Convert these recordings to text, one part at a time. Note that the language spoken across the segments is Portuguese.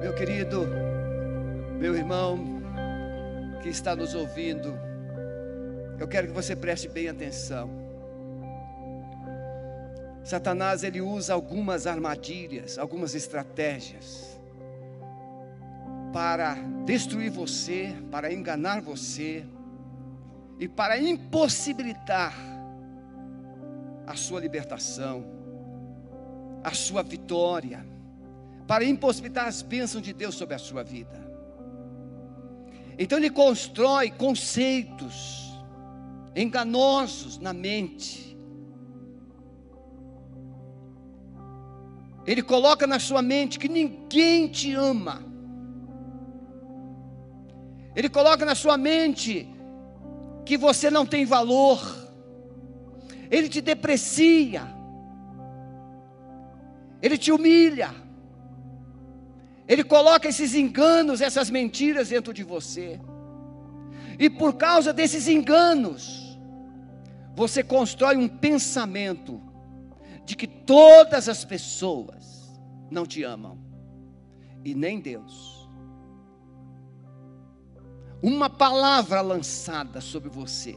Meu querido, meu irmão que está nos ouvindo, eu quero que você preste bem atenção. Satanás ele usa algumas armadilhas, algumas estratégias para destruir você, para enganar você e para impossibilitar a sua libertação, a sua vitória, para impossibilitar as bênçãos de Deus sobre a sua vida. Então ele constrói conceitos enganosos na mente. Ele coloca na sua mente que ninguém te ama. Ele coloca na sua mente que você não tem valor. Ele te deprecia. Ele te humilha. Ele coloca esses enganos, essas mentiras dentro de você. E por causa desses enganos, você constrói um pensamento de que todas as pessoas não te amam, e nem Deus. Uma palavra lançada sobre você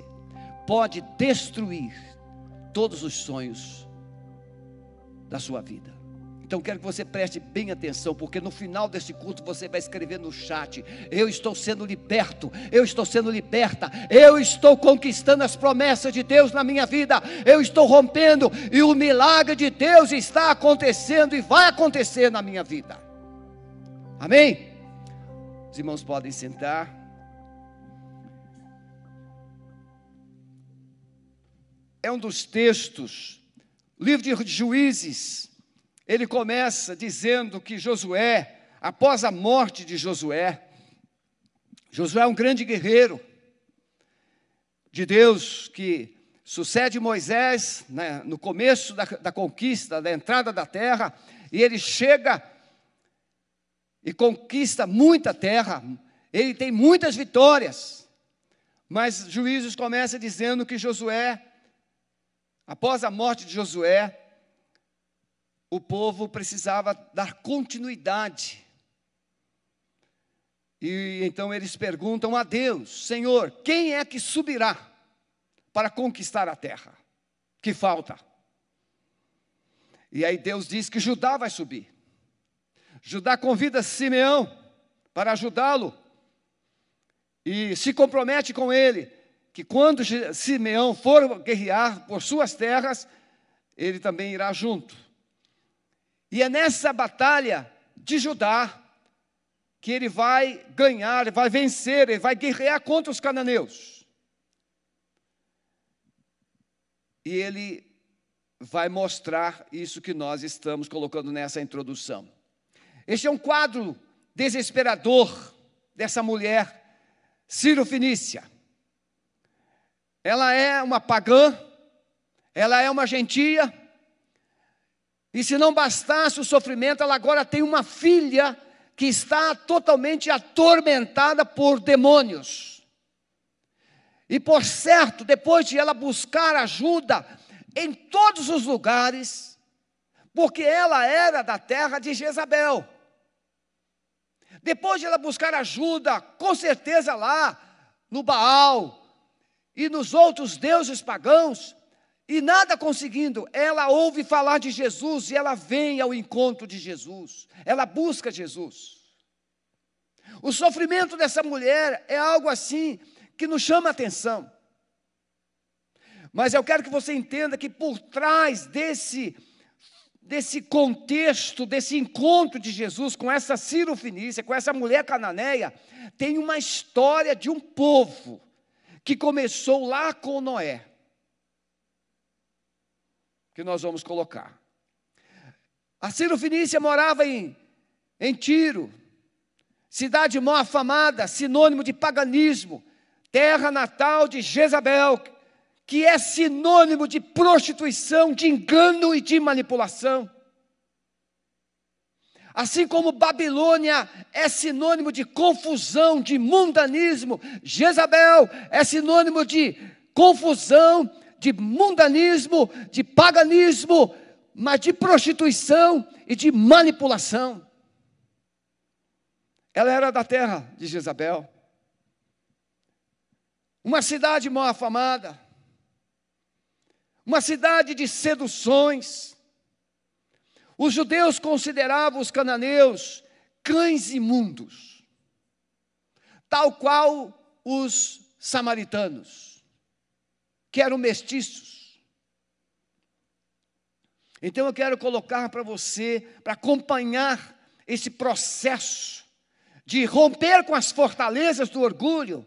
pode destruir todos os sonhos da sua vida. Então quero que você preste bem atenção, porque no final desse culto você vai escrever no chat: Eu estou sendo liberto, eu estou sendo liberta, eu estou conquistando as promessas de Deus na minha vida, eu estou rompendo e o milagre de Deus está acontecendo e vai acontecer na minha vida. Amém? Os irmãos podem sentar. é um dos textos, livro de Juízes, ele começa dizendo que Josué, após a morte de Josué, Josué é um grande guerreiro de Deus que sucede Moisés né, no começo da, da conquista, da entrada da terra, e ele chega e conquista muita terra, ele tem muitas vitórias, mas Juízes começa dizendo que Josué Após a morte de Josué, o povo precisava dar continuidade. E então eles perguntam a Deus: Senhor, quem é que subirá para conquistar a terra? Que falta? E aí Deus diz que Judá vai subir. Judá convida Simeão para ajudá-lo e se compromete com ele que quando Simeão for guerrear por suas terras, ele também irá junto. E é nessa batalha de Judá que ele vai ganhar, vai vencer, ele vai guerrear contra os cananeus. E ele vai mostrar isso que nós estamos colocando nessa introdução. Este é um quadro desesperador dessa mulher, Ciro Finícia. Ela é uma pagã, ela é uma gentia, e se não bastasse o sofrimento, ela agora tem uma filha que está totalmente atormentada por demônios. E por certo, depois de ela buscar ajuda em todos os lugares, porque ela era da terra de Jezabel. Depois de ela buscar ajuda, com certeza lá no Baal, e nos outros deuses pagãos, e nada conseguindo, ela ouve falar de Jesus e ela vem ao encontro de Jesus, ela busca Jesus. O sofrimento dessa mulher é algo assim que nos chama a atenção. Mas eu quero que você entenda que por trás desse desse contexto, desse encontro de Jesus com essa Ciro Finícia, com essa mulher cananeia, tem uma história de um povo que começou lá com Noé, que nós vamos colocar. A Ciro Finícia morava em, em Tiro, cidade mal afamada, sinônimo de paganismo, terra natal de Jezabel, que é sinônimo de prostituição, de engano e de manipulação. Assim como Babilônia é sinônimo de confusão, de mundanismo, Jezabel é sinônimo de confusão, de mundanismo, de paganismo, mas de prostituição e de manipulação. Ela era da terra de Jezabel. Uma cidade mal afamada. Uma cidade de seduções. Os judeus consideravam os cananeus cães imundos, tal qual os samaritanos, que eram mestiços. Então eu quero colocar para você, para acompanhar esse processo de romper com as fortalezas do orgulho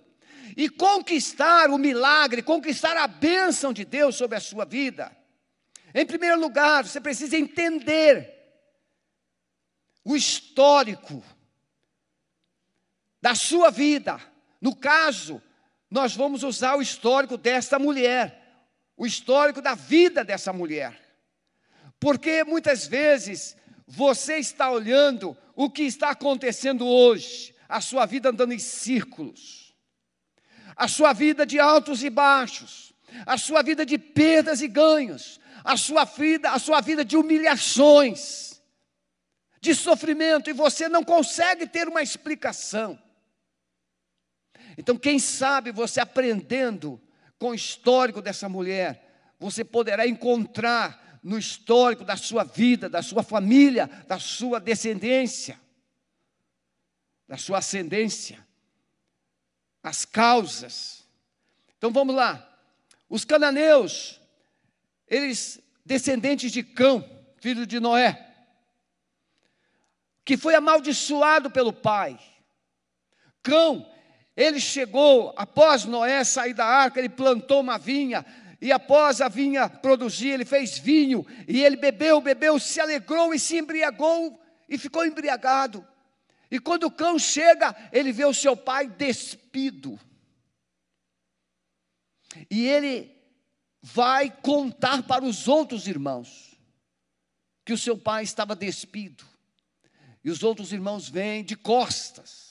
e conquistar o milagre, conquistar a bênção de Deus sobre a sua vida. Em primeiro lugar, você precisa entender o histórico da sua vida. No caso, nós vamos usar o histórico desta mulher, o histórico da vida dessa mulher. Porque muitas vezes você está olhando o que está acontecendo hoje, a sua vida andando em círculos, a sua vida de altos e baixos, a sua vida de perdas e ganhos, a sua vida, a sua vida de humilhações, de sofrimento, e você não consegue ter uma explicação. Então, quem sabe você aprendendo com o histórico dessa mulher, você poderá encontrar no histórico da sua vida, da sua família, da sua descendência, da sua ascendência, as causas. Então vamos lá. Os cananeus eles descendentes de Cão, filho de Noé, que foi amaldiçoado pelo pai. Cão, ele chegou, após Noé sair da arca, ele plantou uma vinha, e após a vinha produzir, ele fez vinho, e ele bebeu, bebeu, se alegrou e se embriagou, e ficou embriagado. E quando o cão chega, ele vê o seu pai despido. E ele vai contar para os outros irmãos que o seu pai estava despido. E os outros irmãos vêm de costas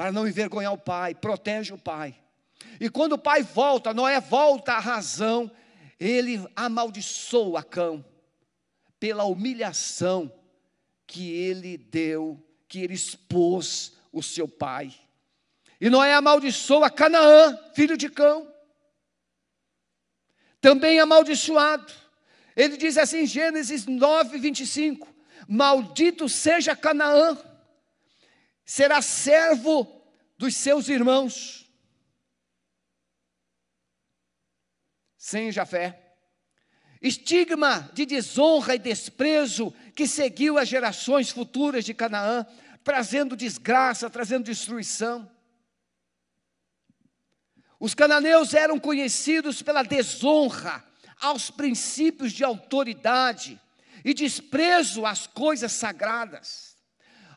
para não envergonhar o pai, protege o pai. E quando o pai volta, Noé volta à razão, ele amaldiçoa Cão pela humilhação que ele deu, que ele expôs o seu pai. E Noé amaldiçoa Canaã, filho de Cão também amaldiçoado. Ele diz assim em Gênesis 9, 25: Maldito seja Canaã, será servo dos seus irmãos. Sem Jafé. Estigma de desonra e desprezo que seguiu as gerações futuras de Canaã, trazendo desgraça, trazendo destruição. Os cananeus eram conhecidos pela desonra aos princípios de autoridade e desprezo às coisas sagradas.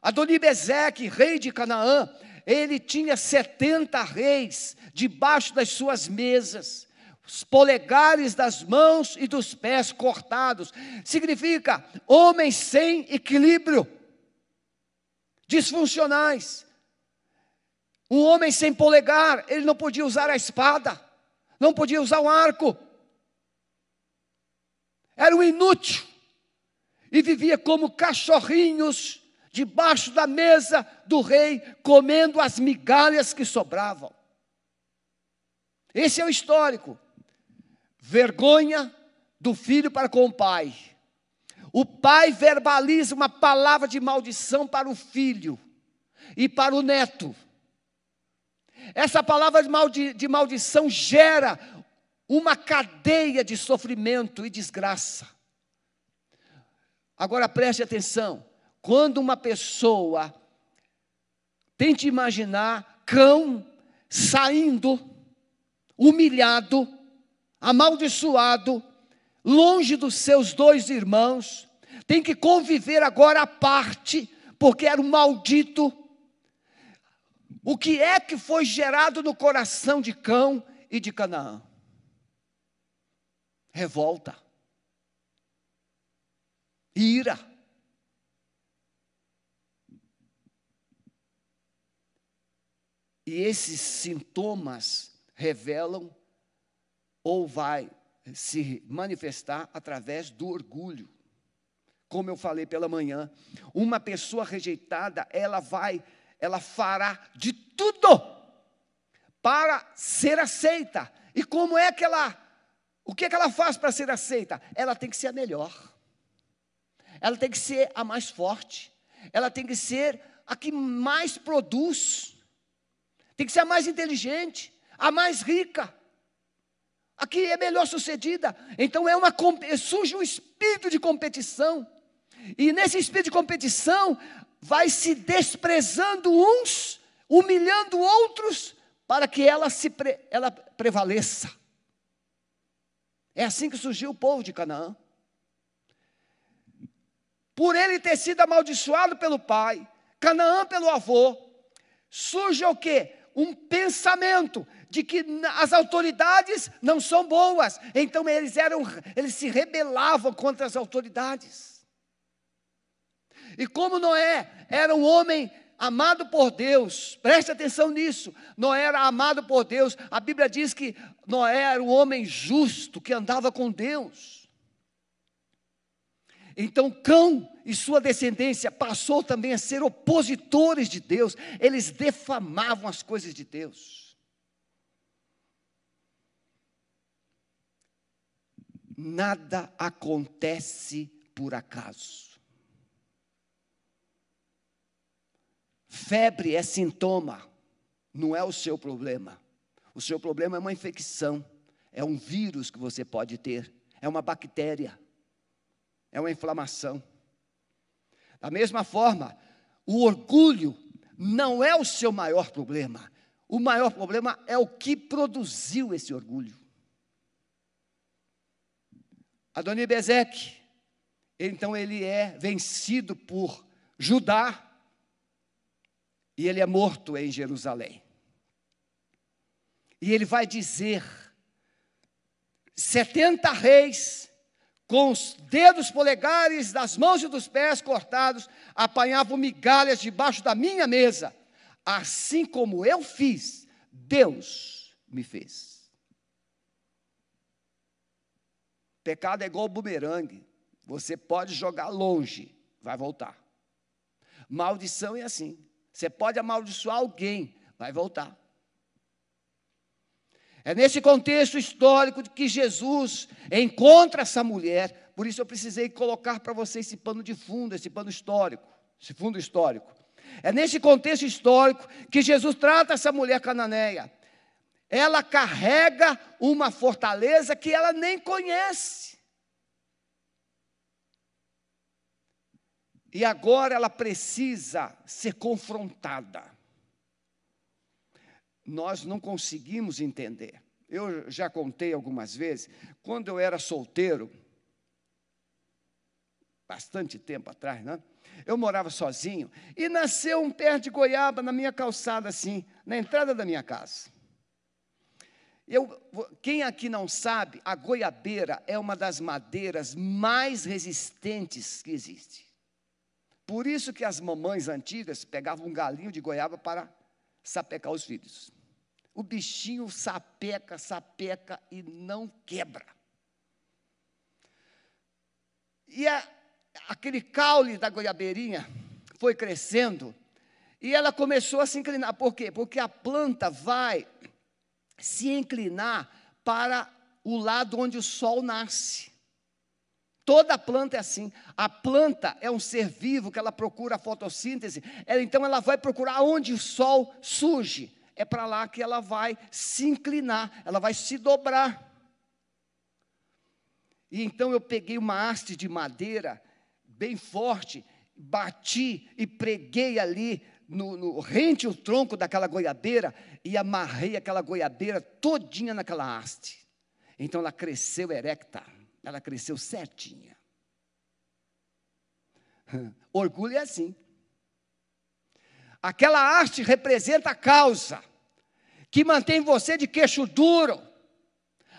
Adonibezeque, rei de Canaã, ele tinha 70 reis debaixo das suas mesas, os polegares das mãos e dos pés cortados. Significa homens sem equilíbrio, disfuncionais, um homem sem polegar, ele não podia usar a espada, não podia usar o arco. Era um inútil. E vivia como cachorrinhos debaixo da mesa do rei, comendo as migalhas que sobravam. Esse é o histórico. Vergonha do filho para com o pai. O pai verbaliza uma palavra de maldição para o filho e para o neto. Essa palavra de, maldi de maldição gera uma cadeia de sofrimento e desgraça. Agora preste atenção: quando uma pessoa tente imaginar cão saindo, humilhado, amaldiçoado, longe dos seus dois irmãos, tem que conviver agora à parte, porque era um maldito o que é que foi gerado no coração de Cão e de Canaã? Revolta, ira. E esses sintomas revelam ou vai se manifestar através do orgulho. como eu falei pela manhã. Uma pessoa rejeitada, ela vai, ela fará de tudo para ser aceita. E como é que ela, o que é que ela faz para ser aceita? Ela tem que ser a melhor. Ela tem que ser a mais forte. Ela tem que ser a que mais produz. Tem que ser a mais inteligente, a mais rica a que é melhor sucedida. Então é uma surge um espírito de competição. E nesse espírito de competição vai se desprezando uns, humilhando outros, para que ela se pre, ela prevaleça. É assim que surgiu o povo de Canaã. Por ele ter sido amaldiçoado pelo pai, Canaã pelo avô, surge o quê? Um pensamento de que as autoridades não são boas. Então eles eram, eles se rebelavam contra as autoridades. E como Noé era um homem amado por Deus, preste atenção nisso. Noé era amado por Deus. A Bíblia diz que Noé era um homem justo que andava com Deus. Então Cão e sua descendência passou também a ser opositores de Deus. Eles defamavam as coisas de Deus. nada acontece por acaso. Febre é sintoma, não é o seu problema. O seu problema é uma infecção, é um vírus que você pode ter, é uma bactéria, é uma inflamação. Da mesma forma, o orgulho não é o seu maior problema. O maior problema é o que produziu esse orgulho. Adoni Bezek, então ele é vencido por Judá e ele é morto em Jerusalém. E ele vai dizer: 70 reis, com os dedos polegares das mãos e dos pés cortados, apanhavam migalhas debaixo da minha mesa. Assim como eu fiz, Deus me fez. Pecado é igual bumerangue. Você pode jogar longe, vai voltar. Maldição é assim. Você pode amaldiçoar alguém, vai voltar. É nesse contexto histórico que Jesus encontra essa mulher. Por isso eu precisei colocar para você esse pano de fundo, esse pano histórico, esse fundo histórico. É nesse contexto histórico que Jesus trata essa mulher cananeia ela carrega uma fortaleza que ela nem conhece. E agora ela precisa ser confrontada. Nós não conseguimos entender. Eu já contei algumas vezes, quando eu era solteiro, bastante tempo atrás, né? Eu morava sozinho e nasceu um pé de goiaba na minha calçada, assim, na entrada da minha casa. Eu, quem aqui não sabe, a goiabeira é uma das madeiras mais resistentes que existe. Por isso que as mamães antigas pegavam um galinho de goiaba para sapecar os filhos. O bichinho sapeca, sapeca e não quebra. E a, aquele caule da goiabeirinha foi crescendo e ela começou a se inclinar. Por quê? Porque a planta vai se inclinar para o lado onde o sol nasce. Toda planta é assim. A planta é um ser vivo que ela procura a fotossíntese. Ela, então ela vai procurar onde o sol surge. É para lá que ela vai se inclinar, ela vai se dobrar. E então eu peguei uma haste de madeira bem forte, bati e preguei ali no, no, rente o tronco daquela goiabeira e amarrei aquela goiabeira todinha naquela haste. Então ela cresceu erecta, ela cresceu certinha. Orgulho é assim. Aquela haste representa a causa que mantém você de queixo duro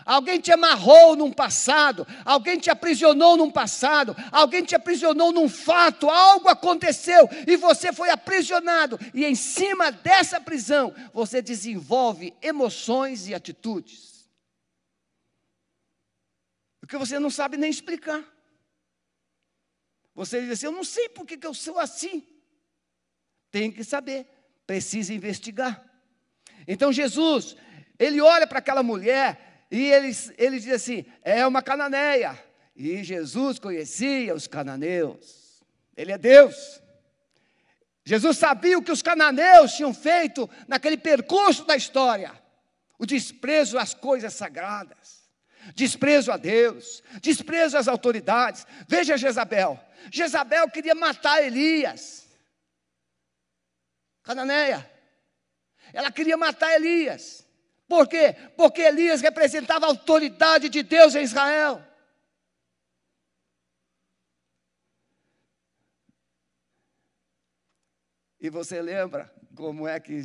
Alguém te amarrou num passado, alguém te aprisionou num passado, alguém te aprisionou num fato, algo aconteceu e você foi aprisionado, e em cima dessa prisão você desenvolve emoções e atitudes. O que você não sabe nem explicar. Você diz assim: Eu não sei por que, que eu sou assim. Tem que saber, precisa investigar. Então Jesus, ele olha para aquela mulher e ele, ele diz assim: É uma cananeia. E Jesus conhecia os cananeus. Ele é Deus. Jesus sabia o que os cananeus tinham feito naquele percurso da história: o desprezo às coisas sagradas, desprezo a Deus, desprezo às autoridades. Veja Jezabel. Jezabel queria matar Elias. Cananeia. Ela queria matar Elias. Por quê? Porque Elias representava a autoridade de Deus em Israel. E você lembra como é que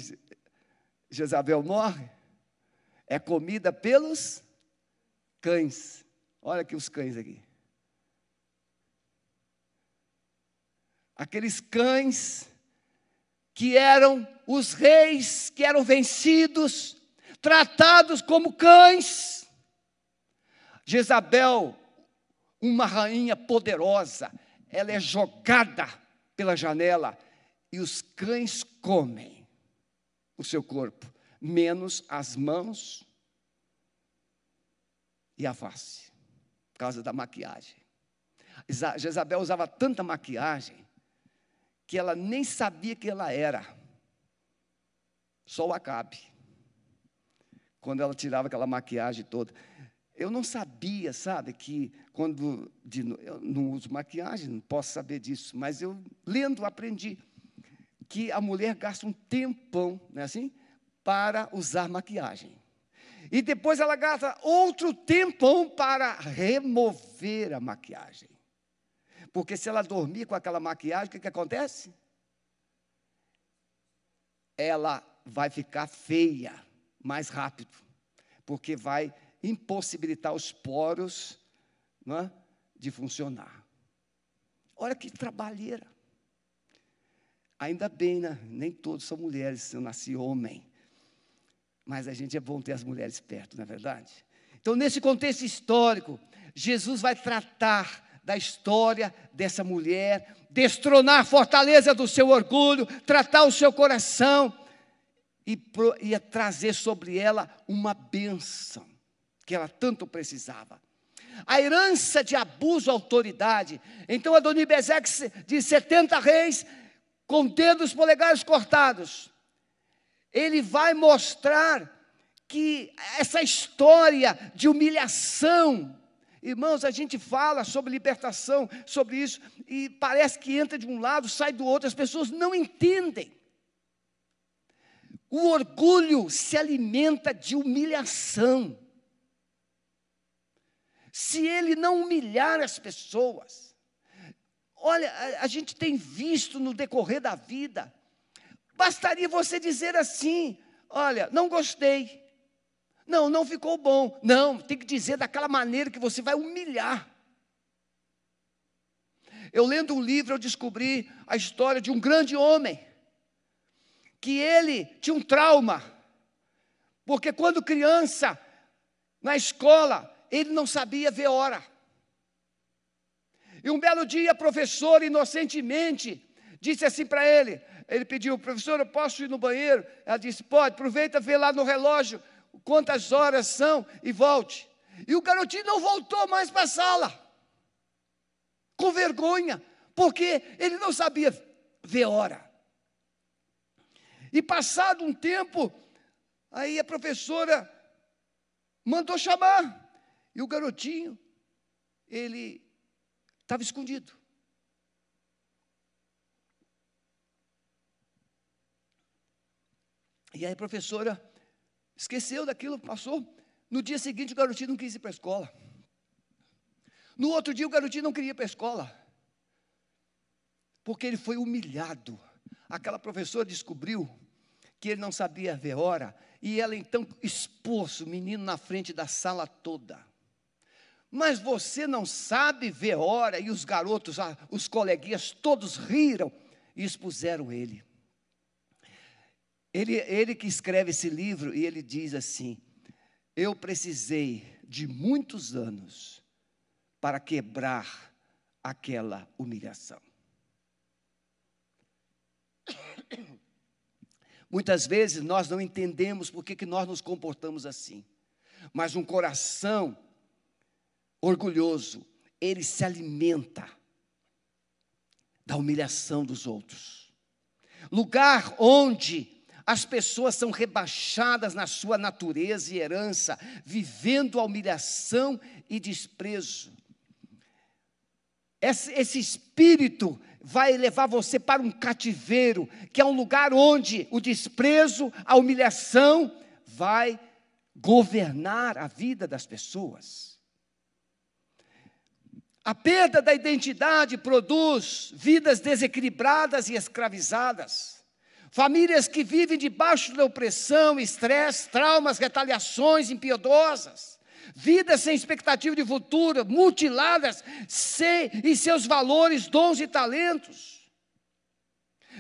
Jezabel morre? É comida pelos cães. Olha aqui os cães aqui. Aqueles cães que eram os reis que eram vencidos, tratados como cães. Jezabel, uma rainha poderosa, ela é jogada pela janela e os cães comem o seu corpo, menos as mãos e a face, por causa da maquiagem. Jezabel usava tanta maquiagem que ela nem sabia que ela era. Só o Acabe. Quando ela tirava aquela maquiagem toda. Eu não sabia, sabe, que quando. De, eu não uso maquiagem, não posso saber disso, mas eu, lendo, aprendi que a mulher gasta um tempão, não é assim? Para usar maquiagem. E depois ela gasta outro tempão para remover a maquiagem. Porque se ela dormir com aquela maquiagem, o que, que acontece? Ela vai ficar feia mais rápido. Porque vai impossibilitar os poros é, de funcionar. Olha que trabalheira. Ainda bem, né? nem todos são mulheres, eu nasci homem. Mas a gente é bom ter as mulheres perto, não é verdade? Então, nesse contexto histórico, Jesus vai tratar da história dessa mulher, destronar a fortaleza do seu orgulho, tratar o seu coração e, e trazer sobre ela uma bênção que ela tanto precisava. A herança de abuso à autoridade. Então, Adonibezeque de 70 reis com dedos polegares cortados. Ele vai mostrar que essa história de humilhação, irmãos, a gente fala sobre libertação, sobre isso, e parece que entra de um lado, sai do outro, as pessoas não entendem. O orgulho se alimenta de humilhação. Se ele não humilhar as pessoas, Olha, a, a gente tem visto no decorrer da vida. Bastaria você dizer assim: olha, não gostei. Não, não ficou bom. Não, tem que dizer daquela maneira que você vai humilhar. Eu lendo um livro, eu descobri a história de um grande homem, que ele tinha um trauma, porque quando criança, na escola, ele não sabia ver hora. E um belo dia, a professora, inocentemente, disse assim para ele: ele pediu, professor, eu posso ir no banheiro? Ela disse: pode, aproveita, vê lá no relógio quantas horas são e volte. E o garotinho não voltou mais para a sala, com vergonha, porque ele não sabia ver hora. E passado um tempo, aí a professora mandou chamar, e o garotinho, ele Estava escondido. E aí a professora esqueceu daquilo, passou. No dia seguinte, o garotinho não quis ir para a escola. No outro dia, o garotinho não queria ir para a escola. Porque ele foi humilhado. Aquela professora descobriu que ele não sabia ver hora. E ela então expôs o menino na frente da sala toda. Mas você não sabe ver hora, e os garotos, os coleguinhas, todos riram e expuseram ele. Ele, ele que escreve esse livro, e ele diz assim: Eu precisei de muitos anos para quebrar aquela humilhação. Muitas vezes nós não entendemos por que, que nós nos comportamos assim, mas um coração orgulhoso, ele se alimenta da humilhação dos outros. Lugar onde as pessoas são rebaixadas na sua natureza e herança, vivendo a humilhação e desprezo. Esse, esse, espírito vai levar você para um cativeiro, que é um lugar onde o desprezo, a humilhação vai governar a vida das pessoas. A perda da identidade produz vidas desequilibradas e escravizadas. Famílias que vivem debaixo da opressão, estresse, traumas, retaliações impiedosas. Vidas sem expectativa de futuro, mutiladas sem, em seus valores, dons e talentos.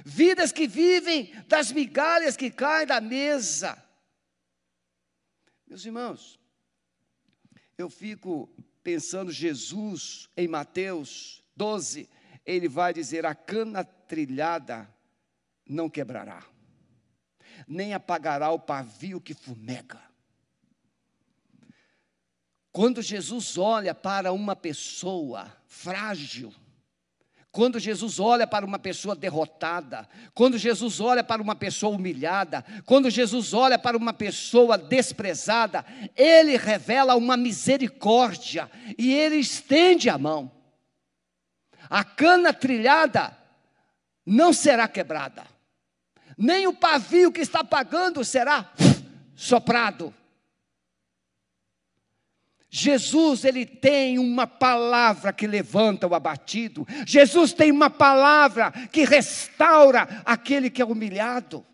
Vidas que vivem das migalhas que caem da mesa. Meus irmãos, eu fico pensando Jesus em Mateus 12, ele vai dizer: a cana trilhada não quebrará, nem apagará o pavio que fumega. Quando Jesus olha para uma pessoa frágil, quando Jesus olha para uma pessoa derrotada, quando Jesus olha para uma pessoa humilhada, quando Jesus olha para uma pessoa desprezada, ele revela uma misericórdia e ele estende a mão. A cana trilhada não será quebrada, nem o pavio que está pagando será soprado. Jesus, ele tem uma palavra que levanta o abatido. Jesus tem uma palavra que restaura aquele que é humilhado.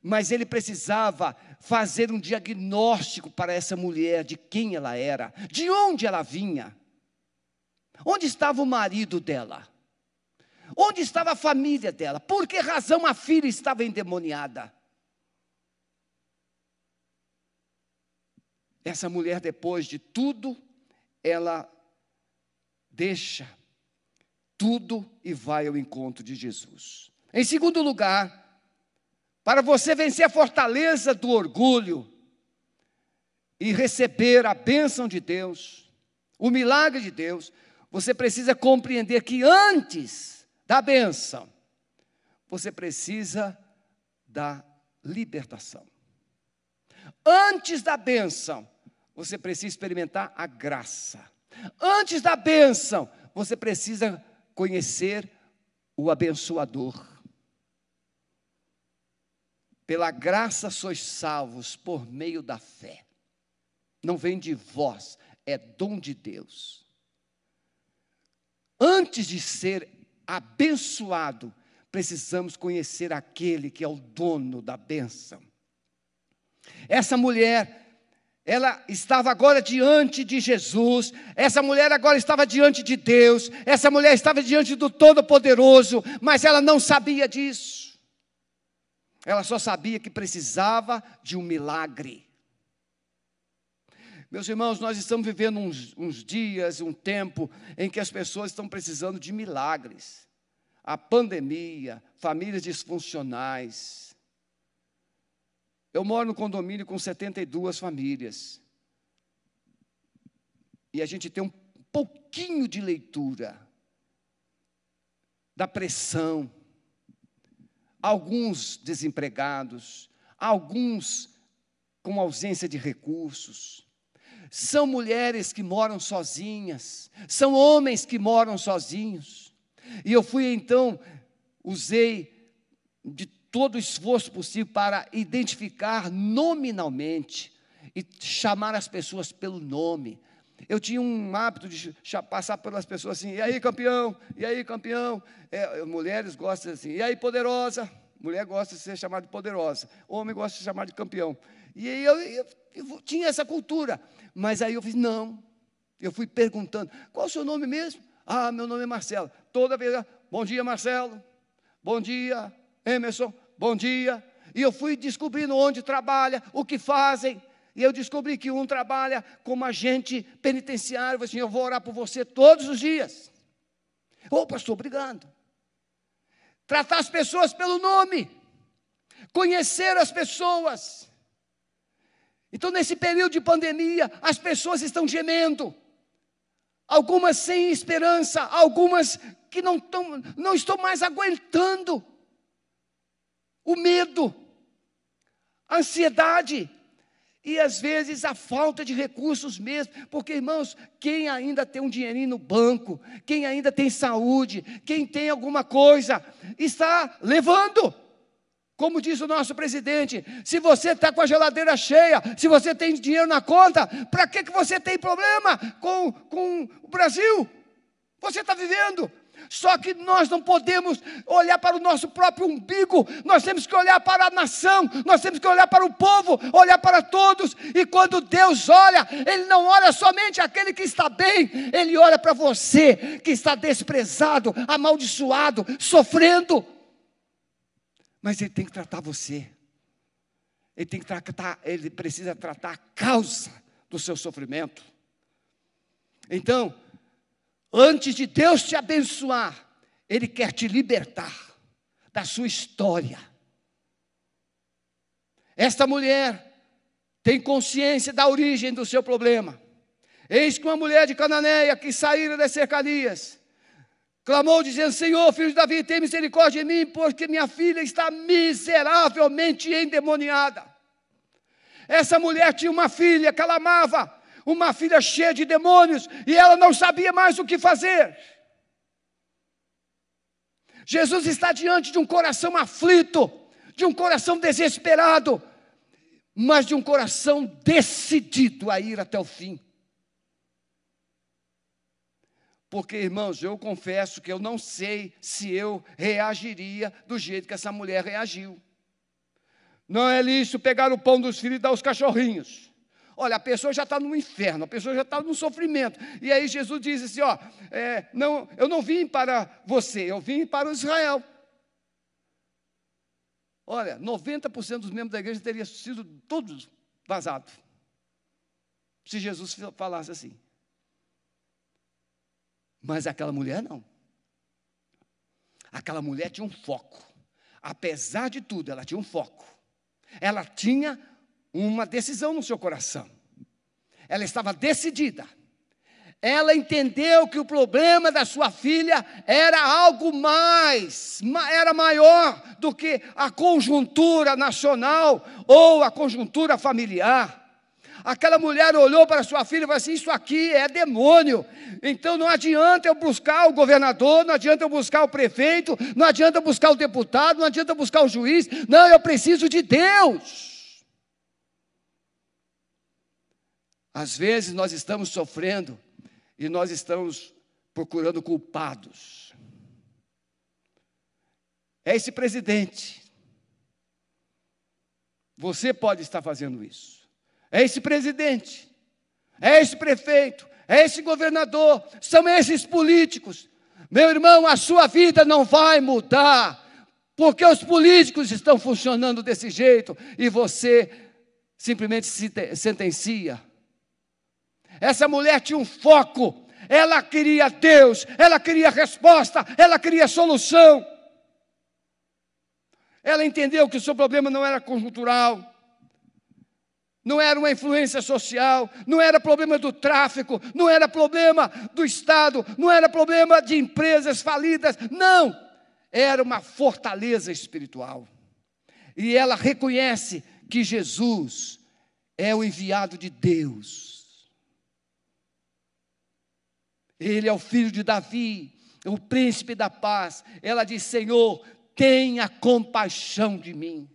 Mas ele precisava fazer um diagnóstico para essa mulher de quem ela era, de onde ela vinha. Onde estava o marido dela? Onde estava a família dela? Por que razão a filha estava endemoniada? Essa mulher, depois de tudo, ela deixa tudo e vai ao encontro de Jesus. Em segundo lugar, para você vencer a fortaleza do orgulho e receber a bênção de Deus, o milagre de Deus, você precisa compreender que antes da bênção, você precisa da libertação. Antes da bênção, você precisa experimentar a graça. Antes da bênção, você precisa conhecer o abençoador. Pela graça sois salvos por meio da fé. Não vem de vós, é dom de Deus. Antes de ser abençoado, precisamos conhecer aquele que é o dono da bênção. Essa mulher ela estava agora diante de Jesus, essa mulher agora estava diante de Deus, essa mulher estava diante do Todo-Poderoso, mas ela não sabia disso. Ela só sabia que precisava de um milagre. Meus irmãos, nós estamos vivendo uns, uns dias, um tempo em que as pessoas estão precisando de milagres. A pandemia, famílias disfuncionais, eu moro no condomínio com 72 famílias. E a gente tem um pouquinho de leitura da pressão. Alguns desempregados, alguns com ausência de recursos. São mulheres que moram sozinhas, são homens que moram sozinhos. E eu fui então, usei de todo o esforço possível para identificar nominalmente e chamar as pessoas pelo nome. Eu tinha um hábito de passar pelas pessoas assim, e aí campeão, e aí campeão. É, mulheres gostam assim, e aí poderosa. Mulher gosta de ser chamada de poderosa, homem gosta de ser chamado de campeão. E eu, eu tinha essa cultura, mas aí eu fiz, não. Eu fui perguntando, qual é o seu nome mesmo? Ah, meu nome é Marcelo. Toda vez, bom dia Marcelo, bom dia Emerson, bom dia. E eu fui descobrindo onde trabalha, o que fazem. E eu descobri que um trabalha como agente penitenciário. Assim, eu vou orar por você todos os dias. Ô, oh, pastor, obrigado. Tratar as pessoas pelo nome. Conhecer as pessoas. Então, nesse período de pandemia, as pessoas estão gemendo. Algumas sem esperança, algumas que não, tão, não estão mais aguentando o medo, a ansiedade, e às vezes a falta de recursos mesmo, porque irmãos, quem ainda tem um dinheirinho no banco, quem ainda tem saúde, quem tem alguma coisa, está levando. Como diz o nosso presidente, se você está com a geladeira cheia, se você tem dinheiro na conta, para que, que você tem problema com, com o Brasil? Você está vivendo, só que nós não podemos olhar para o nosso próprio umbigo, nós temos que olhar para a nação, nós temos que olhar para o povo, olhar para todos. E quando Deus olha, Ele não olha somente aquele que está bem, Ele olha para você que está desprezado, amaldiçoado, sofrendo. Mas Ele tem que tratar você, Ele tem que tratar, Ele precisa tratar a causa do seu sofrimento. Então, Antes de Deus te abençoar, Ele quer te libertar da sua história. Esta mulher tem consciência da origem do seu problema. Eis que uma mulher de Cananeia que saíra das cercanias clamou, dizendo: Senhor, filho de Davi, tem misericórdia de mim, porque minha filha está miseravelmente endemoniada. Essa mulher tinha uma filha que ela amava, uma filha cheia de demônios, e ela não sabia mais o que fazer. Jesus está diante de um coração aflito, de um coração desesperado, mas de um coração decidido a ir até o fim. Porque, irmãos, eu confesso que eu não sei se eu reagiria do jeito que essa mulher reagiu. Não é lícito pegar o pão dos filhos e dar aos cachorrinhos. Olha, a pessoa já está no inferno, a pessoa já está no sofrimento. E aí Jesus diz assim: ó, é, não, eu não vim para você, eu vim para o Israel. Olha, 90% dos membros da igreja teriam sido todos vazados. Se Jesus falasse assim. Mas aquela mulher não. Aquela mulher tinha um foco. Apesar de tudo, ela tinha um foco. Ela tinha uma decisão no seu coração. Ela estava decidida. Ela entendeu que o problema da sua filha era algo mais, era maior do que a conjuntura nacional ou a conjuntura familiar. Aquela mulher olhou para sua filha e falou assim: Isso aqui é demônio. Então não adianta eu buscar o governador, não adianta eu buscar o prefeito, não adianta eu buscar o deputado, não adianta eu buscar o juiz. Não, eu preciso de Deus. Às vezes nós estamos sofrendo e nós estamos procurando culpados. É esse presidente. Você pode estar fazendo isso. É esse presidente. É esse prefeito. É esse governador. São esses políticos. Meu irmão, a sua vida não vai mudar. Porque os políticos estão funcionando desse jeito e você simplesmente se sentencia essa mulher tinha um foco, ela queria Deus, ela queria resposta, ela queria solução. Ela entendeu que o seu problema não era conjuntural, não era uma influência social, não era problema do tráfico, não era problema do Estado, não era problema de empresas falidas, não, era uma fortaleza espiritual. E ela reconhece que Jesus é o enviado de Deus ele é o filho de Davi, o príncipe da paz. Ela diz: Senhor, tenha compaixão de mim.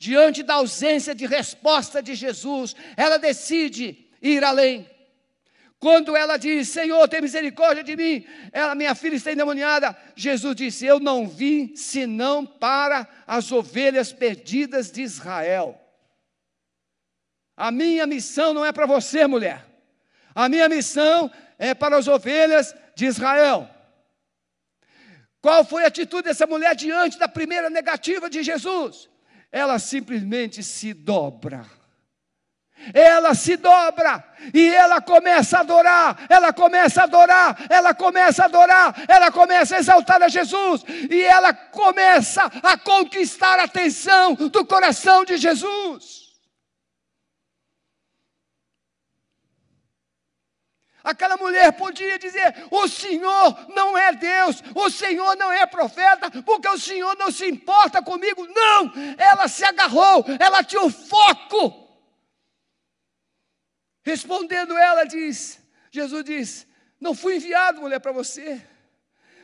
Diante da ausência de resposta de Jesus, ela decide ir além. Quando ela diz, Senhor, tem misericórdia de mim, ela, minha filha está endemoniada, Jesus disse: Eu não vim senão para as ovelhas perdidas de Israel. A minha missão não é para você, mulher. A minha missão é para as ovelhas de Israel. Qual foi a atitude dessa mulher diante da primeira negativa de Jesus? Ela simplesmente se dobra. ela se dobra e ela começa a adorar, ela começa a adorar, ela começa a adorar, ela começa a exaltar a Jesus e ela começa a conquistar a atenção do coração de Jesus. Aquela mulher podia dizer: O Senhor não é Deus, o Senhor não é profeta, porque o Senhor não se importa comigo. Não, ela se agarrou, ela tinha o foco. Respondendo ela, diz: Jesus diz: Não fui enviado, mulher, para você.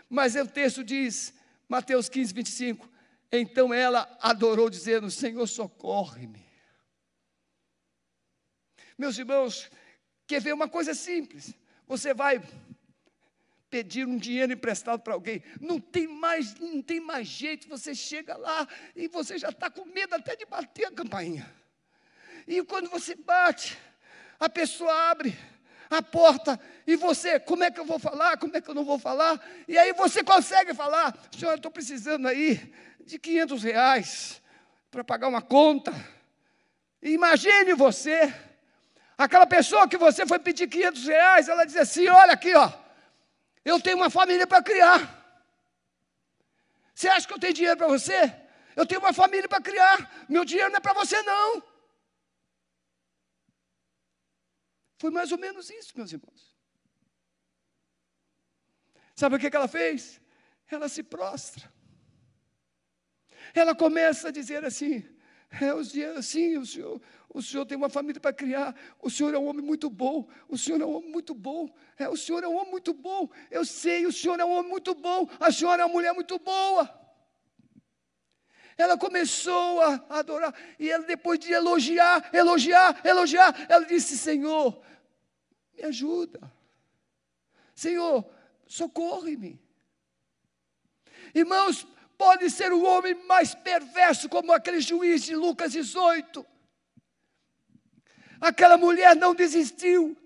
Mas o texto diz, Mateus 15, 25: Então ela adorou, dizendo: Senhor, socorre-me. Meus irmãos, quer ver uma coisa simples? Você vai pedir um dinheiro emprestado para alguém, não tem mais, não tem mais jeito, você chega lá e você já está com medo até de bater a campainha. E quando você bate, a pessoa abre a porta e você, como é que eu vou falar? Como é que eu não vou falar? E aí você consegue falar, senhor, eu estou precisando aí de 500 reais para pagar uma conta. Imagine você, aquela pessoa que você foi pedir 500 reais, ela diz assim: olha aqui, ó, eu tenho uma família para criar. Você acha que eu tenho dinheiro para você? Eu tenho uma família para criar. Meu dinheiro não é para você, não. Foi mais ou menos isso, meus irmãos. Sabe o que ela fez? Ela se prostra. Ela começa a dizer assim: é, os dias, sim, o senhor, o senhor tem uma família para criar, o senhor é um homem muito bom, o senhor é um homem muito bom, é, o senhor é um homem muito bom, eu sei, o senhor é um homem muito bom, a senhora é uma mulher muito boa. Ela começou a adorar, e ela, depois de elogiar, elogiar, elogiar, ela disse: Senhor, me ajuda. Senhor, socorre-me. Irmãos, pode ser o homem mais perverso, como aquele juiz de Lucas 18. Aquela mulher não desistiu.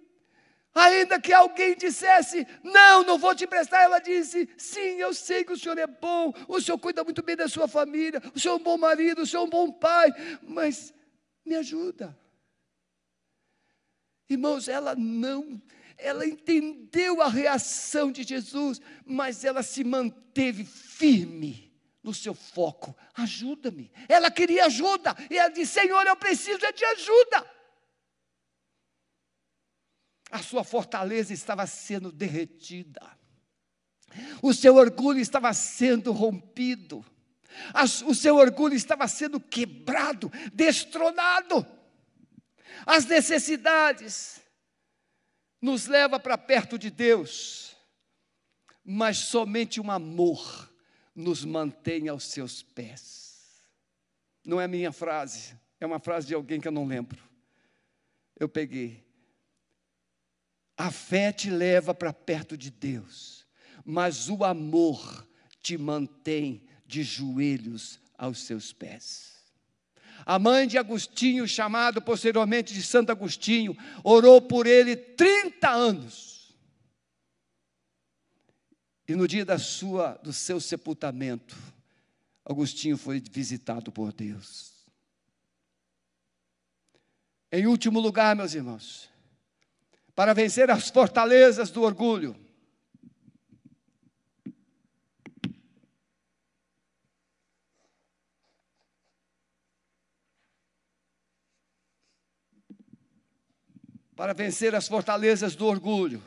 Ainda que alguém dissesse, não, não vou te emprestar, ela disse, sim, eu sei que o senhor é bom, o senhor cuida muito bem da sua família, o senhor é um bom marido, o senhor é um bom pai, mas me ajuda. Irmãos, ela não, ela entendeu a reação de Jesus, mas ela se manteve firme no seu foco. Ajuda-me. Ela queria ajuda, e ela disse: Senhor, eu preciso de ajuda. A sua fortaleza estava sendo derretida, o seu orgulho estava sendo rompido, o seu orgulho estava sendo quebrado, destronado. As necessidades nos leva para perto de Deus, mas somente um amor nos mantém aos seus pés. Não é minha frase, é uma frase de alguém que eu não lembro. Eu peguei. A fé te leva para perto de Deus, mas o amor te mantém de joelhos aos seus pés. A mãe de Agostinho, chamado posteriormente de Santo Agostinho, orou por ele 30 anos. E no dia da sua, do seu sepultamento, Agostinho foi visitado por Deus. Em último lugar, meus irmãos, para vencer as fortalezas do orgulho, Para vencer as fortalezas do orgulho,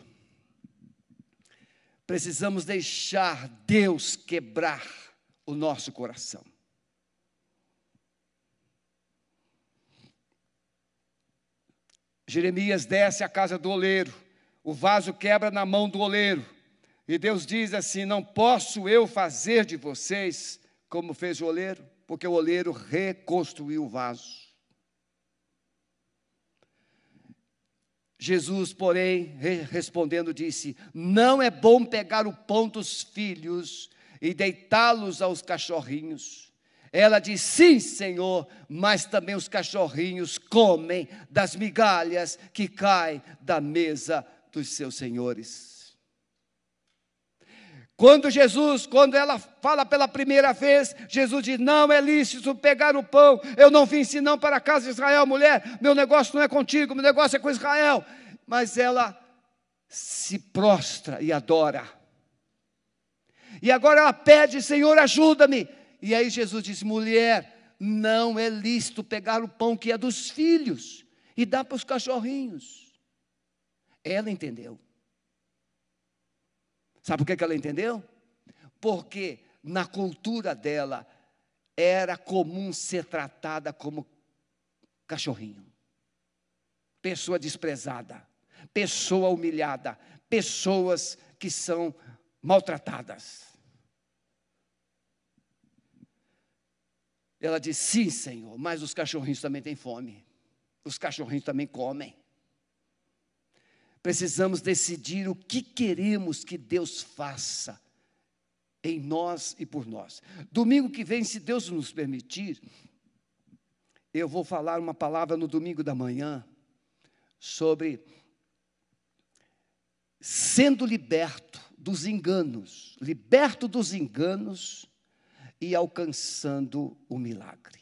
precisamos deixar Deus quebrar o nosso coração. Jeremias desce à casa do oleiro, o vaso quebra na mão do oleiro, e Deus diz assim: Não posso eu fazer de vocês como fez o oleiro, porque o oleiro reconstruiu o vaso. Jesus, porém, respondendo, disse: Não é bom pegar o pão dos filhos e deitá-los aos cachorrinhos. Ela disse: Sim, Senhor, mas também os cachorrinhos comem das migalhas que caem da mesa dos seus senhores. Quando Jesus, quando ela fala pela primeira vez, Jesus diz: Não é lícito pegar o pão, eu não vim senão para a casa de Israel, mulher, meu negócio não é contigo, meu negócio é com Israel. Mas ela se prostra e adora. E agora ela pede: Senhor, ajuda-me. E aí Jesus diz: Mulher, não é lícito pegar o pão que é dos filhos e dar para os cachorrinhos. Ela entendeu. Sabe por que ela entendeu? Porque na cultura dela era comum ser tratada como cachorrinho, pessoa desprezada, pessoa humilhada, pessoas que são maltratadas. Ela disse: Sim, Senhor, mas os cachorrinhos também têm fome, os cachorrinhos também comem. Precisamos decidir o que queremos que Deus faça em nós e por nós. Domingo que vem, se Deus nos permitir, eu vou falar uma palavra no domingo da manhã sobre sendo liberto dos enganos, liberto dos enganos e alcançando o milagre.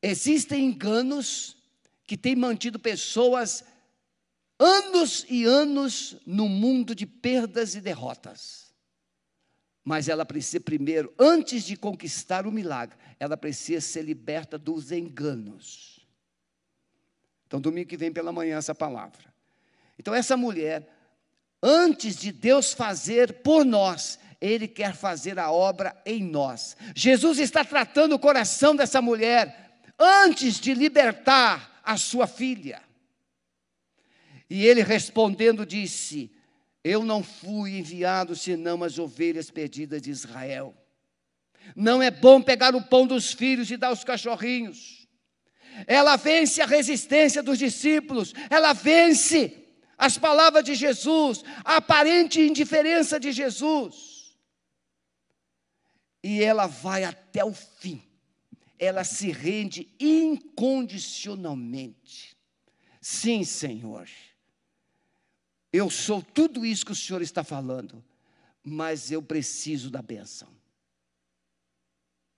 Existem enganos que tem mantido pessoas anos e anos no mundo de perdas e derrotas. Mas ela precisa primeiro, antes de conquistar o milagre, ela precisa ser liberta dos enganos. Então, domingo que vem pela manhã essa palavra. Então, essa mulher, antes de Deus fazer por nós, Ele quer fazer a obra em nós. Jesus está tratando o coração dessa mulher, antes de libertar a sua filha. E ele respondendo disse: Eu não fui enviado senão as ovelhas perdidas de Israel. Não é bom pegar o pão dos filhos e dar aos cachorrinhos. Ela vence a resistência dos discípulos, ela vence as palavras de Jesus, a aparente indiferença de Jesus. E ela vai até o fim ela se rende incondicionalmente. Sim, Senhor, eu sou tudo isso que o Senhor está falando, mas eu preciso da bênção.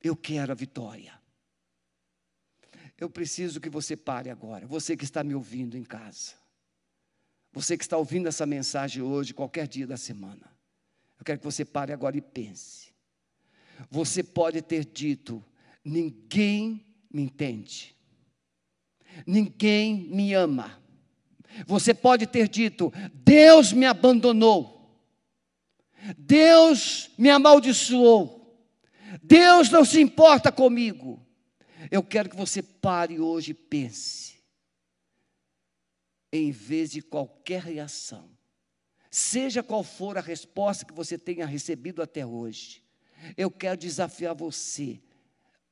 Eu quero a vitória. Eu preciso que você pare agora, você que está me ouvindo em casa, você que está ouvindo essa mensagem hoje, qualquer dia da semana. Eu quero que você pare agora e pense. Você pode ter dito, Ninguém me entende. Ninguém me ama. Você pode ter dito: Deus me abandonou. Deus me amaldiçoou. Deus não se importa comigo. Eu quero que você pare hoje e pense. Em vez de qualquer reação, seja qual for a resposta que você tenha recebido até hoje, eu quero desafiar você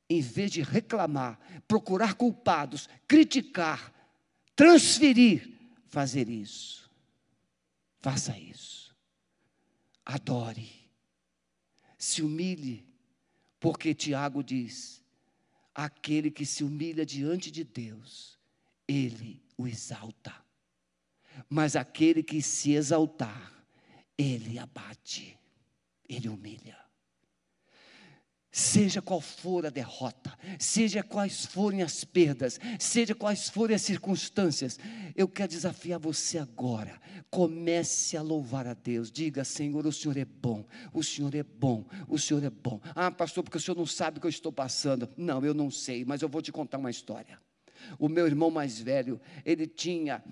em vez de reclamar, procurar culpados, criticar, transferir, fazer isso. Faça isso. Adore. Se humilhe, porque Tiago diz: aquele que se humilha diante de Deus, ele o exalta. Mas aquele que se exaltar, ele abate, ele humilha. Seja qual for a derrota, seja quais forem as perdas, seja quais forem as circunstâncias, eu quero desafiar você agora. Comece a louvar a Deus. Diga, Senhor, o Senhor é bom, o Senhor é bom, o Senhor é bom. Ah, pastor, porque o Senhor não sabe o que eu estou passando. Não, eu não sei, mas eu vou te contar uma história. O meu irmão mais velho, ele tinha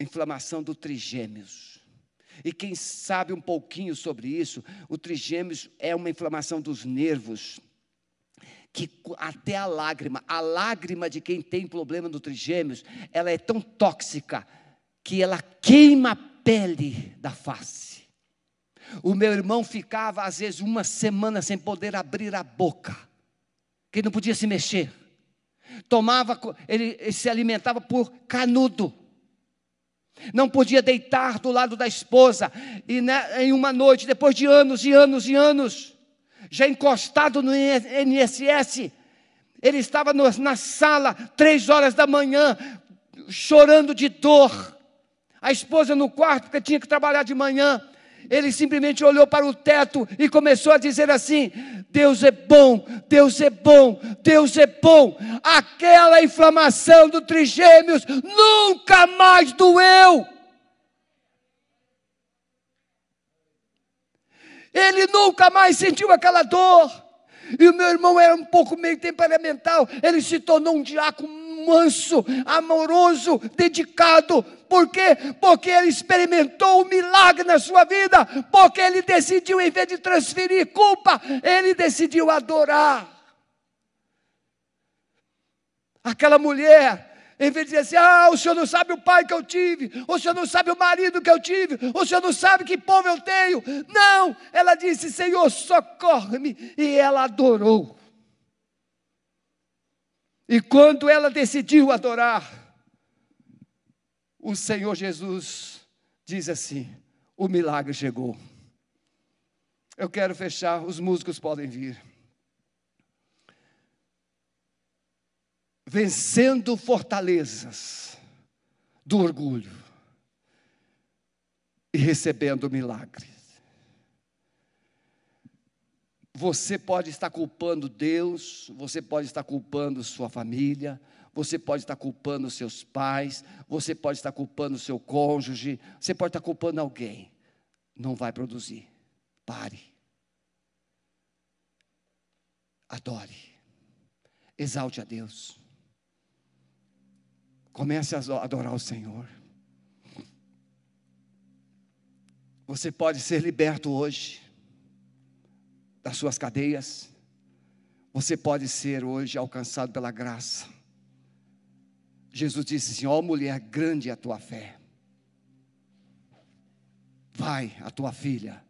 inflamação do trigêmeos. E quem sabe um pouquinho sobre isso, o trigêmeos é uma inflamação dos nervos, que até a lágrima, a lágrima de quem tem problema no trigêmeos, ela é tão tóxica que ela queima a pele da face. O meu irmão ficava às vezes uma semana sem poder abrir a boca, que não podia se mexer. Tomava, ele, ele se alimentava por canudo não podia deitar do lado da esposa, e né, em uma noite, depois de anos e anos e anos, já encostado no INSS, ele estava no, na sala, três horas da manhã, chorando de dor. A esposa no quarto, porque tinha que trabalhar de manhã. Ele simplesmente olhou para o teto e começou a dizer assim: Deus é bom, Deus é bom, Deus é bom. Aquela inflamação do trigêmeos nunca mais doeu. Ele nunca mais sentiu aquela dor. E o meu irmão era um pouco meio temperamental. Ele se tornou um diácono manso, amoroso, dedicado. Por quê? Porque ele experimentou o um milagre na sua vida. Porque ele decidiu, em vez de transferir culpa, ele decidiu adorar. Aquela mulher em vez de dizer assim, ah, o senhor não sabe o pai que eu tive, o senhor não sabe o marido que eu tive, o senhor não sabe que povo eu tenho. Não, ela disse, Senhor, socorre-me. E ela adorou. E quando ela decidiu adorar, o Senhor Jesus diz assim: o milagre chegou. Eu quero fechar, os músicos podem vir. vencendo fortalezas do orgulho e recebendo milagres. Você pode estar culpando Deus, você pode estar culpando sua família, você pode estar culpando seus pais, você pode estar culpando seu cônjuge, você pode estar culpando alguém. Não vai produzir. Pare. Adore. Exalte a Deus. Comece a adorar o Senhor. Você pode ser liberto hoje das suas cadeias. Você pode ser hoje alcançado pela graça. Jesus disse assim: Ó oh, mulher, grande é a tua fé. Vai, a tua filha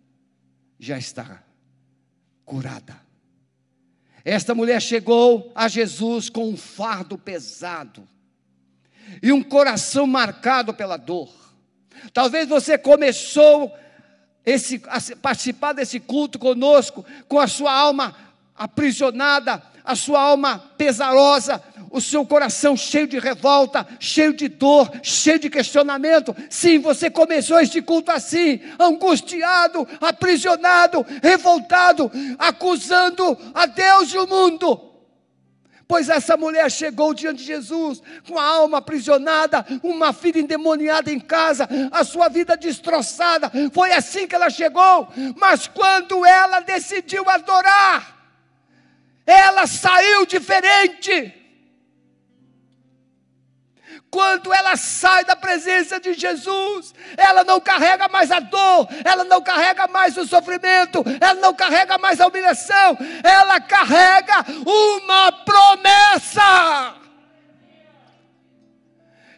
já está curada. Esta mulher chegou a Jesus com um fardo pesado e um coração marcado pela dor. Talvez você começou esse, participar desse culto conosco com a sua alma aprisionada, a sua alma pesarosa, o seu coração cheio de revolta, cheio de dor, cheio de questionamento. Sim, você começou este culto assim, angustiado, aprisionado, revoltado, acusando a Deus e o mundo. Pois essa mulher chegou diante de Jesus com a alma aprisionada, uma filha endemoniada em casa, a sua vida destroçada. Foi assim que ela chegou. Mas quando ela decidiu adorar, ela saiu diferente. Quando ela sai da presença de Jesus, ela não carrega mais a dor, ela não carrega mais o sofrimento, ela não carrega mais a humilhação, ela carrega uma promessa.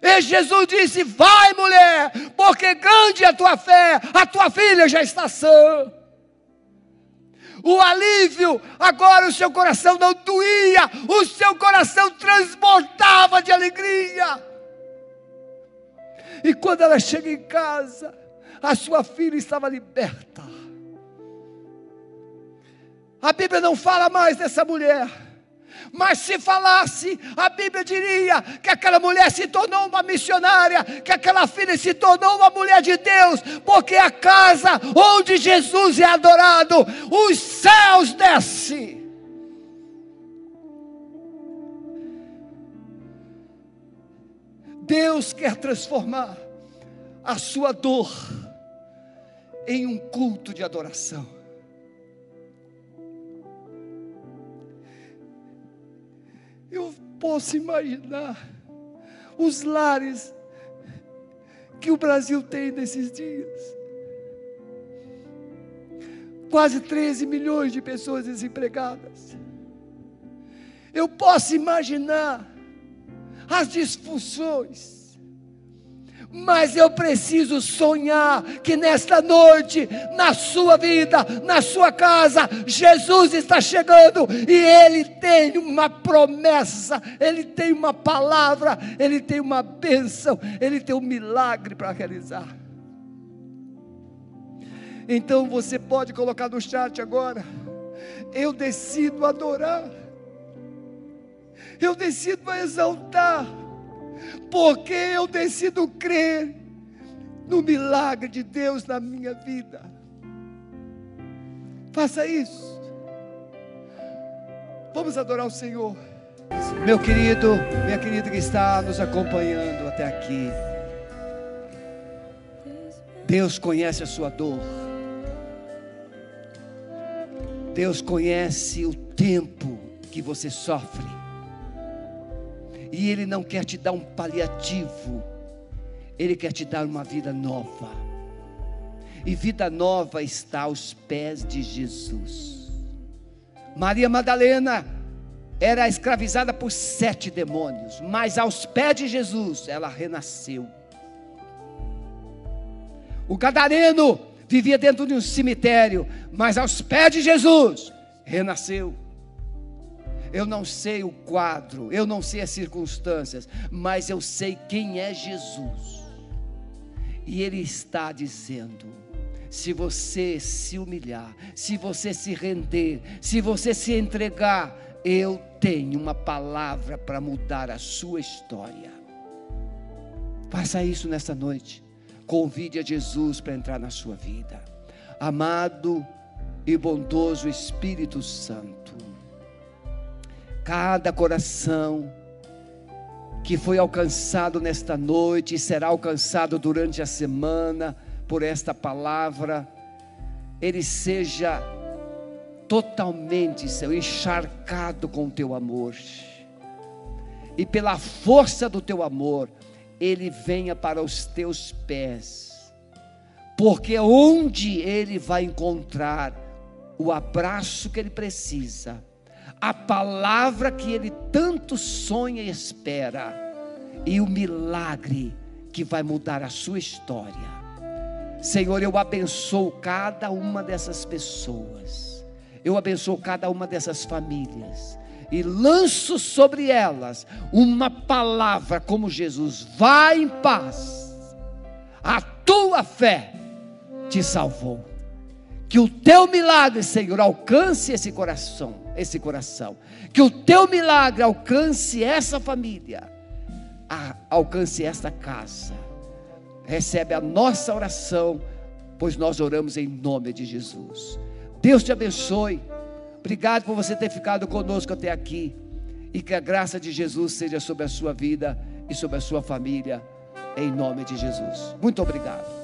E Jesus disse: Vai, mulher, porque grande é a tua fé, a tua filha já está sã. O alívio, agora o seu coração não doía, o seu coração transbordava de alegria. E quando ela chega em casa, a sua filha estava liberta. A Bíblia não fala mais dessa mulher. Mas se falasse, a Bíblia diria que aquela mulher se tornou uma missionária, que aquela filha se tornou uma mulher de Deus, porque a casa onde Jesus é adorado, os céus descem. Deus quer transformar a sua dor em um culto de adoração. Eu posso imaginar os lares que o Brasil tem nesses dias. Quase 13 milhões de pessoas desempregadas. Eu posso imaginar as disfunções. Mas eu preciso sonhar que nesta noite, na sua vida, na sua casa, Jesus está chegando e Ele tem uma promessa, Ele tem uma palavra, Ele tem uma bênção, Ele tem um milagre para realizar. Então você pode colocar no chat agora. Eu decido adorar eu decido exaltar, porque eu decido crer no milagre de Deus na minha vida. Faça isso. Vamos adorar o Senhor. Meu querido, minha querida que está nos acompanhando até aqui. Deus conhece a sua dor. Deus conhece o tempo que você sofre. E Ele não quer te dar um paliativo, Ele quer te dar uma vida nova. E vida nova está aos pés de Jesus. Maria Madalena era escravizada por sete demônios, mas aos pés de Jesus ela renasceu. O gadareno vivia dentro de um cemitério, mas aos pés de Jesus renasceu. Eu não sei o quadro, eu não sei as circunstâncias, mas eu sei quem é Jesus. E Ele está dizendo: se você se humilhar, se você se render, se você se entregar, eu tenho uma palavra para mudar a sua história. Faça isso nesta noite. Convide a Jesus para entrar na sua vida. Amado e bondoso Espírito Santo, cada coração que foi alcançado nesta noite e será alcançado durante a semana por esta palavra, ele seja totalmente, Senhor, encharcado com o teu amor. E pela força do teu amor, ele venha para os teus pés, porque onde ele vai encontrar o abraço que ele precisa, a palavra que ele tanto sonha e espera, e o milagre que vai mudar a sua história. Senhor, eu abençoo cada uma dessas pessoas, eu abençoo cada uma dessas famílias e lanço sobre elas uma palavra como Jesus: vai em paz, a tua fé te salvou. Que o teu milagre, Senhor, alcance esse coração, esse coração. Que o teu milagre alcance essa família, alcance esta casa. Recebe a nossa oração, pois nós oramos em nome de Jesus. Deus te abençoe. Obrigado por você ter ficado conosco até aqui. E que a graça de Jesus seja sobre a sua vida e sobre a sua família, em nome de Jesus. Muito obrigado.